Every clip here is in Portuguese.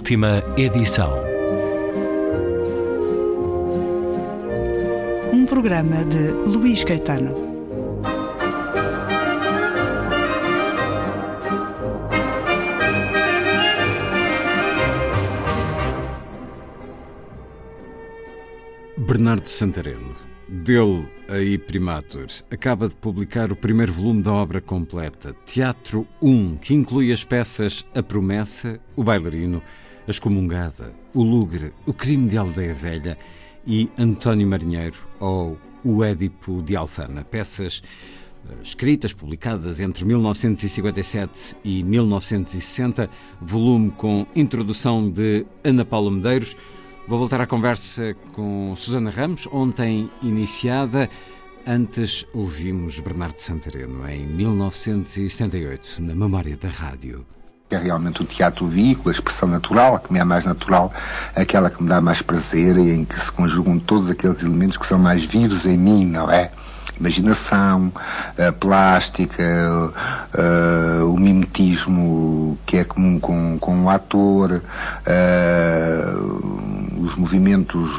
Última edição. Um programa de Luís Caetano. Bernardo Santareno, dele a Primatur, acaba de publicar o primeiro volume da obra completa, Teatro 1, que inclui as peças A Promessa, O Bailarino, A Excomungada, O Lugre, O Crime de Aldeia Velha e António Marinheiro, ou O Édipo de Alfama. Peças eh, escritas, publicadas entre 1957 e 1960, volume com introdução de Ana Paula Medeiros, Vou voltar à conversa com Susana Ramos, ontem iniciada. Antes ouvimos Bernardo Santareno em 1978, na memória da rádio. É realmente o teatro o veículo, a expressão natural, a que me é mais natural, aquela que me dá mais prazer e em que se conjugam todos aqueles elementos que são mais vivos em mim, não é? imaginação, a plástica, uh, o mimetismo que é comum com, com o ator, uh, os movimentos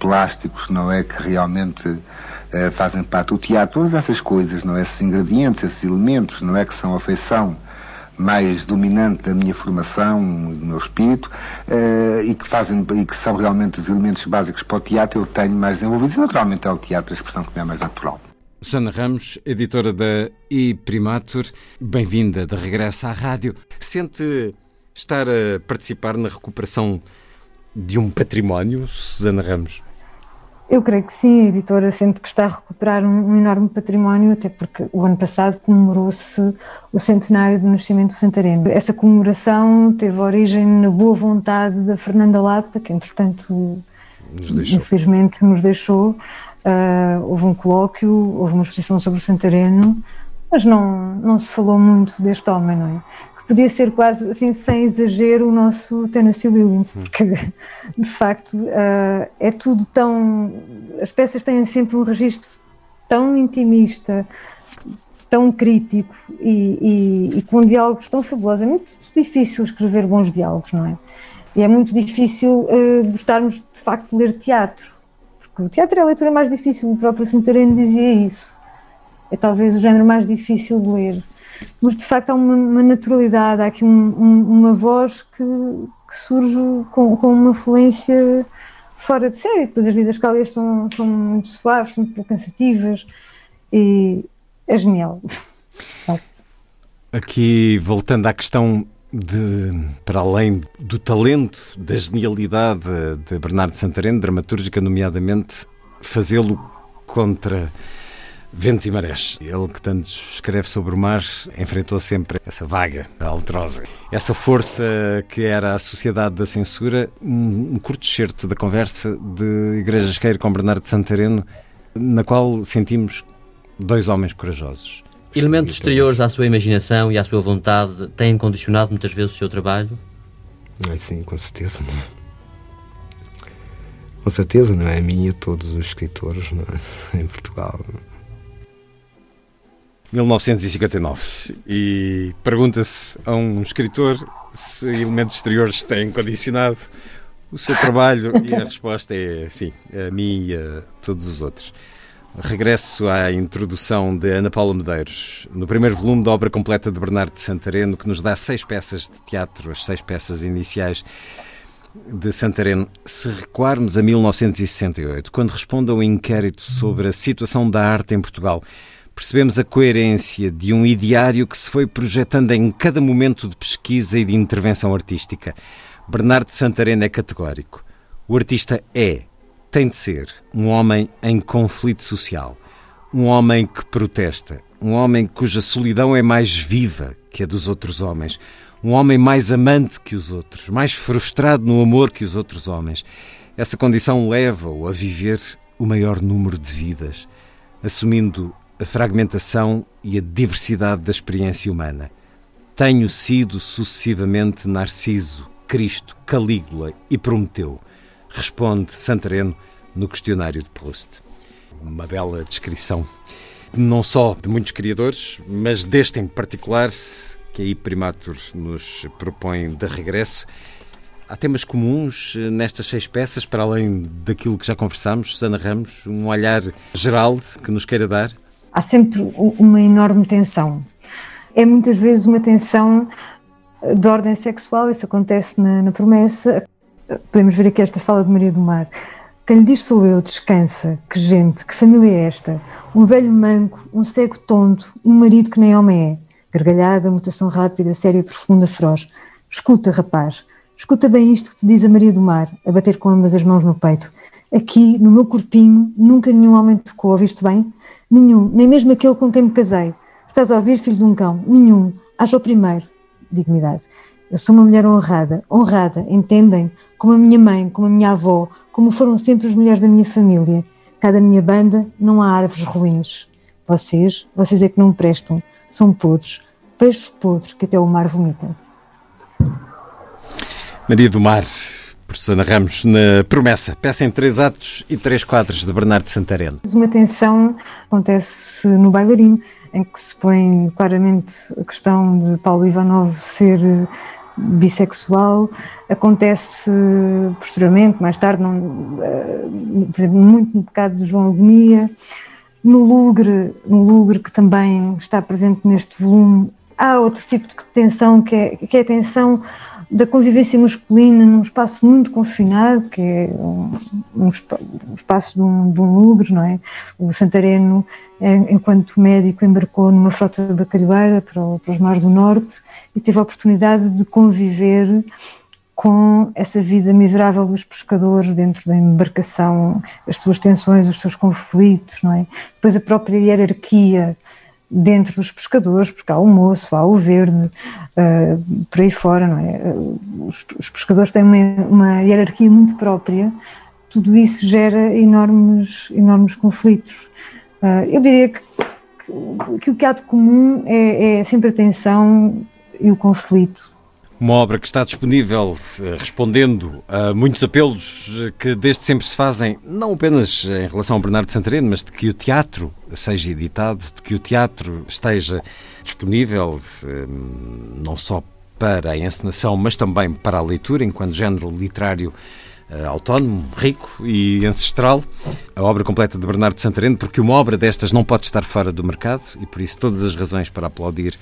plásticos, não é? Que realmente fazem parte do teatro, todas essas coisas, não é? Esses ingredientes, esses elementos, não é? Que são a feição mais dominante da minha formação, do meu espírito, uh, e que fazem e que são realmente os elementos básicos para o teatro, eu tenho mais desenvolvidos. E naturalmente é o teatro a expressão que me é mais natural. Susana Ramos, editora da iPrimatur, bem-vinda de regresso à rádio. Sente estar a participar na recuperação de um património, Susana Ramos? Eu creio que sim, a editora sente que está a recuperar um, um enorme património, até porque o ano passado comemorou-se o centenário do nascimento do Santareno. Essa comemoração teve origem na boa vontade da Fernanda Lapa, que entretanto, nos infelizmente, nos deixou Uh, houve um colóquio, houve uma exposição sobre o Santareno, mas não, não se falou muito deste homem, não é? Podia ser quase, assim, sem exagero, o nosso Tennessee Williams, porque de facto uh, é tudo tão. As peças têm sempre um registro tão intimista, tão crítico e, e, e, com diálogos tão fabulosos. É muito difícil escrever bons diálogos, não é? E é muito difícil uh, gostarmos de facto de ler teatro o teatro é a leitura mais difícil, o próprio Santareno dizia isso. É talvez o género mais difícil de ler. Mas de facto há uma, uma naturalidade, há aqui um, um, uma voz que, que surge com, com, uma fluência fora de série. Depois as didascalias são, são muito suaves, são muito cansativas e é genial. Aqui, voltando à questão de, para além do talento, da genialidade de Bernardo Santareno, dramatúrgica, nomeadamente, fazê-lo contra ventos e marés. Ele que tanto escreve sobre o mar enfrentou sempre essa vaga altrosa. Essa força que era a sociedade da censura, um, curto excerto da conversa de Igreja Esqueira com Bernardo Santareno, na qual sentimos dois homens corajosos. Elementos exteriores à sua imaginação e à sua vontade têm condicionado muitas vezes o seu trabalho? Ah, sim, com certeza. Não é? Com certeza, não é a minha, todos os escritores não é? em Portugal. Não é? 1959 e pergunta-se a um escritor se elementos exteriores têm condicionado o seu trabalho e a resposta é sim, a mim e a todos os outros. Regresso à introdução de Ana Paula Medeiros, no primeiro volume da obra completa de Bernardo de Santareno, que nos dá seis peças de teatro, as seis peças iniciais de Santareno. Se recuarmos a 1968, quando responde ao inquérito sobre a situação da arte em Portugal, percebemos a coerência de um ideário que se foi projetando em cada momento de pesquisa e de intervenção artística. Bernardo de Santareno é categórico. O artista é tem de ser um homem em conflito social, um homem que protesta, um homem cuja solidão é mais viva que a dos outros homens, um homem mais amante que os outros, mais frustrado no amor que os outros homens. Essa condição leva-o a viver o maior número de vidas, assumindo a fragmentação e a diversidade da experiência humana. Tenho sido sucessivamente Narciso, Cristo, Calígula e Prometeu responde Santareno no questionário de Proust. Uma bela descrição, não só de muitos criadores, mas deste em particular, que aí Primatur nos propõe de regresso. há temas comuns eh, nestas seis peças, para além daquilo que já conversámos, Susana Ramos, um olhar geral que nos queira dar? Há sempre uma enorme tensão. É muitas vezes uma tensão de ordem sexual, isso acontece na, na promessa. Podemos ver aqui esta fala de Maria do Mar. Quem lhe diz sou eu, descansa. Que gente, que família é esta? Um velho manco, um cego tonto, um marido que nem homem é. Gargalhada, mutação rápida, séria, profunda, feroz. Escuta, rapaz, escuta bem isto que te diz a Maria do Mar, a bater com ambas as mãos no peito. Aqui, no meu corpinho, nunca nenhum homem tocou, ouviste bem? Nenhum, nem mesmo aquele com quem me casei. Estás a ouvir, filho de um cão? Nenhum. Acha o primeiro. Dignidade. Eu sou uma mulher honrada, honrada, entendem? Como a minha mãe, como a minha avó, como foram sempre as mulheres da minha família. Cada minha banda não há árvores ruins. Vocês, vocês é que não prestam, são podres, peixes podres que até o mar vomita. Maria do Mar, por Susana Ramos, na Promessa, peça em três atos e três quadros de Bernardo Santareno. Uma tensão acontece no bailarino, em que se põe claramente a questão de Paulo Ivanov ser bissexual, acontece posteriormente, mais tarde, não, eh, por exemplo, muito no pecado de João Agonia, no Lugre, no Lugre que também está presente neste volume, há outro tipo de tensão que é, que é a tensão da convivência masculina num espaço muito confinado, que é um, um espaço de um, de um lugre, não é? O Santareno, é, enquanto médico, embarcou numa frota bacalhoeira para, para os mares do Norte e teve a oportunidade de conviver com essa vida miserável dos pescadores dentro da embarcação, as suas tensões, os seus conflitos, não é? Depois a própria hierarquia dentro dos pescadores, porque há o moço, há o verde, uh, por aí fora, não é? Os, os pescadores têm uma, uma, hierarquia muito própria, tudo isso gera enormes, enormes conflitos. Uh, eu diria que, que, que, o que há de comum é, é sempre a tensão e o conflito. Uma obra que está disponível eh, respondendo a muitos apelos eh, que desde sempre se fazem, não apenas em relação ao Bernardo Santareno, mas de que o teatro seja editado, de que o teatro esteja disponível eh, não só para a encenação, mas também para a leitura, enquanto género literário autónomo, rico e ancestral. A obra completa de Bernardo Santareno, porque uma obra destas não pode estar fora do mercado e por isso todas as razões para aplaudir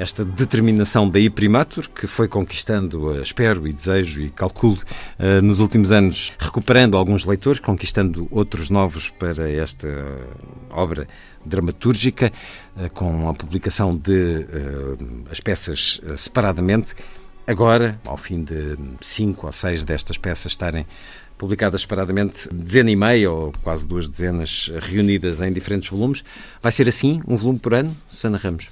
esta determinação da Iprimatur, que foi conquistando, eh, espero e desejo e calculo, eh, nos últimos anos, recuperando alguns leitores, conquistando outros novos para esta obra dramatúrgica, eh, com a publicação de as peças separadamente. Agora, ao fim de cinco ou seis destas peças estarem publicadas separadamente, dezena e meia ou quase duas dezenas reunidas em diferentes volumes. Vai ser assim, um volume por ano, Sana Ramos?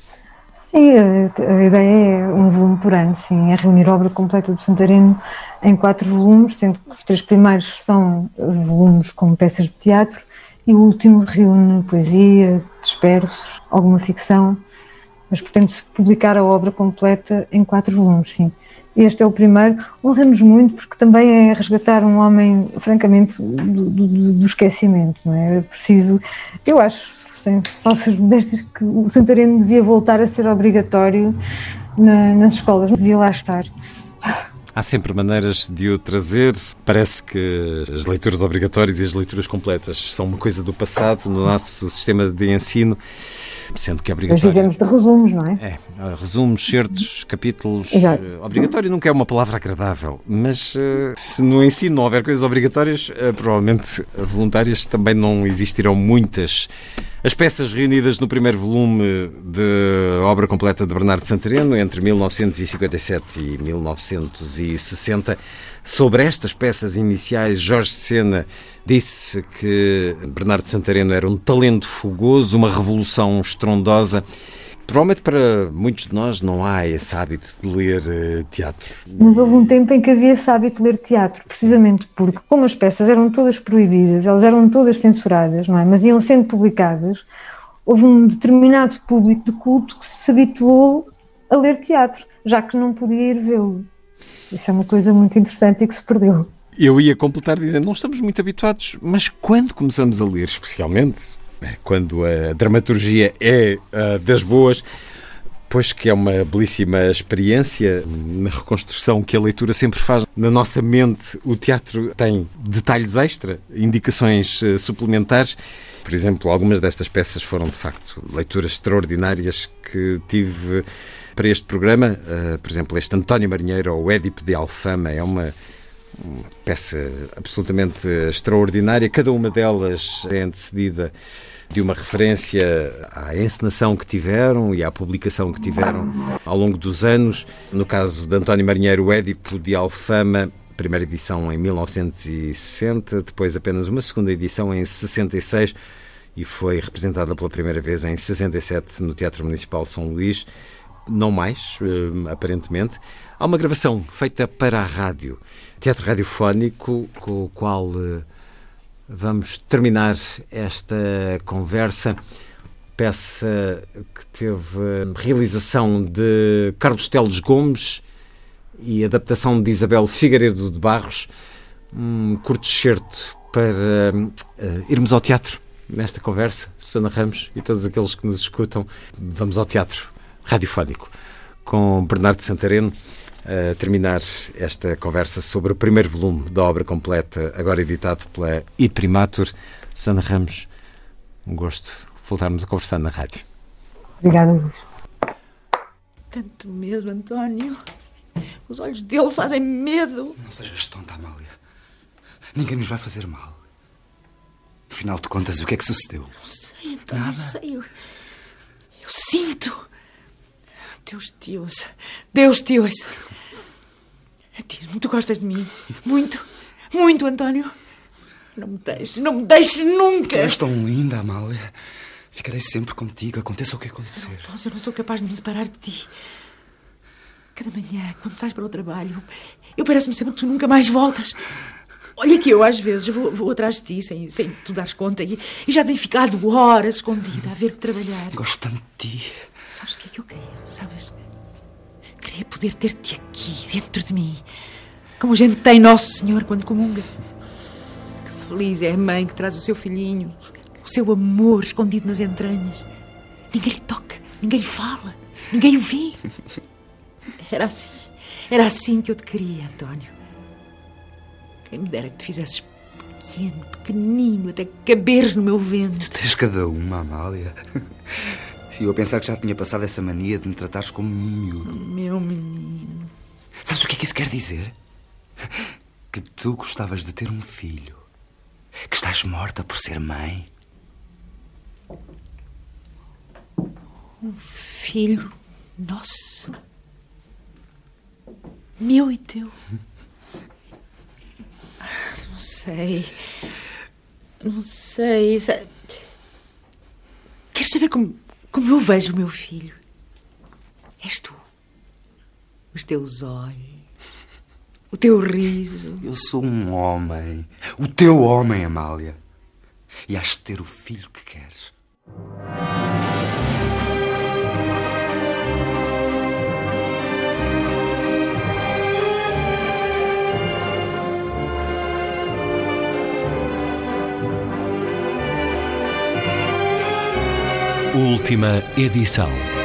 Sim, a, ideia é um volume por ano, sim, é reunir a obra completa do Santareno em quatro volumes, sendo que os três primeiros são volumes com peças de teatro e o último reúne poesia, dispersos, alguma ficção, mas pretende-se publicar a obra completa em quatro volumes, sim. Este é o primeiro. Honramos muito porque também é resgatar um homem, francamente, do, do, do esquecimento, não é? É preciso, eu acho, sem falsas modéstias, que o Santareno devia voltar a ser obrigatório na, nas escolas, devia lá estar. Há sempre maneiras de o trazer. Parece que as leituras obrigatórias e as leituras completas são uma coisa do passado no nosso sistema de ensino, sendo que é obrigatório. Nós vivemos de resumos, não é? É, resumos, certos, capítulos. Exato. Eh, obrigatório nunca é uma palavra agradável, mas uh, se no ensino não houver coisas obrigatórias, provavelmente voluntárias também não existirão muitas. As peças reunidas no primeiro volume de obra completa de Bernardo Santareno, entre 1957 e 1960, sobre estas peças iniciais, Jorge Sena disse que Bernardo Santareno era um talento fogoso, uma revolução estrondosa. Provavelmente para muitos de nós não há esse hábito de ler uh, teatro. Mas houve um tempo em que havia esse hábito de ler teatro, precisamente porque, como as peças eram todas proibidas, elas eram todas censuradas, não é? Mas iam sendo publicadas, houve um determinado público de culto que se habituou a ler teatro, já que não podia ir vê-lo. Isso é uma coisa muito interessante e que se perdeu. Eu ia completar dizendo, não estamos muito habituados, mas quando começamos a ler, especialmente é, quando a dramaturgia é uh, das boas, Pois que é uma belíssima experiência na reconstrução que a leitura sempre faz na nossa mente. O teatro tem detalhes extra, indicações uh, suplementares. Por exemplo, algumas destas peças foram de facto leituras extraordinárias que tive para este programa. Uh, por exemplo, este António Marinheiro ou o Édipo de Alfama é uma uma peça absolutamente extraordinária. Cada uma delas é antecedida de uma referência à encenação que tiveram e à publicação que tiveram ao longo dos anos. No caso de António Marinheiro, o Édipo de Alfama, primeira edição em 1960, depois apenas uma segunda edição em 66 e foi representada pela primeira vez em 67 no Teatro Municipal de São Luís. Não mais, eh, aparentemente. Há uma gravação feita para a rádio, teatro radiofónico, com o qual eh, Vamos terminar esta conversa. Peça que teve realização de Carlos Teles Gomes e adaptação de Isabel Figueiredo de Barros. Um curto excerto para uh, irmos ao teatro nesta conversa. Susana Ramos e todos aqueles que nos escutam, vamos ao teatro radiofónico com Bernardo Santareno a terminar esta conversa sobre o primeiro volume da obra completa, agora editado pela Id Primatur. Sana Ramos, um gosto voltarmos a conversar na rádio. Obrigada, Luís. Tanto medo, António. Os olhos dele fazem medo. Não sejas tonta, Amália. Ninguém nos vai fazer mal. Afinal de contas, o que é que sucedeu? Não sei, António, Nada. sei. Eu, eu sinto. Deus te ouça. Deus te ouça. Diz-me, tu gostas de mim? Muito, muito, António. Não me deixes, não me deixes nunca. Tu és tão linda, Amália. Ficarei sempre contigo, aconteça o que acontecer. Eu não posso, eu não sou capaz de me separar de ti. Cada manhã, quando sais para o trabalho, eu parece-me sempre que tu nunca mais voltas. Olha que eu, às vezes, vou, vou atrás de ti sem, sem tu dares conta e, e já tenho ficado horas escondida a ver-te trabalhar. Gosto tanto de ti. Sabes o que é que eu queria, sabes? Queria poder ter-te aqui, dentro de mim, como a gente tem Nosso Senhor quando comunga. Que feliz é a mãe que traz o seu filhinho, o seu amor escondido nas entranhas. Ninguém lhe toca, ninguém lhe fala, ninguém o vê. Era assim, era assim que eu te queria, António. Quem me dera que te fizesses pequeno, pequenino, até caberes no meu vento. Tu tens cada uma, Amália. E eu a pensar que já tinha passado essa mania de me tratares como um miúdo. Meu menino. Sabes o que é que isso quer dizer? Que tu gostavas de ter um filho. Que estás morta por ser mãe. Um filho nosso. Meu e teu. Não sei. Não sei. Queres saber como como eu vejo o meu filho. És tu. Os teus olhos. O teu riso. Eu sou um homem. O teu homem, Amália. E has de ter o filho que queres. Última edição.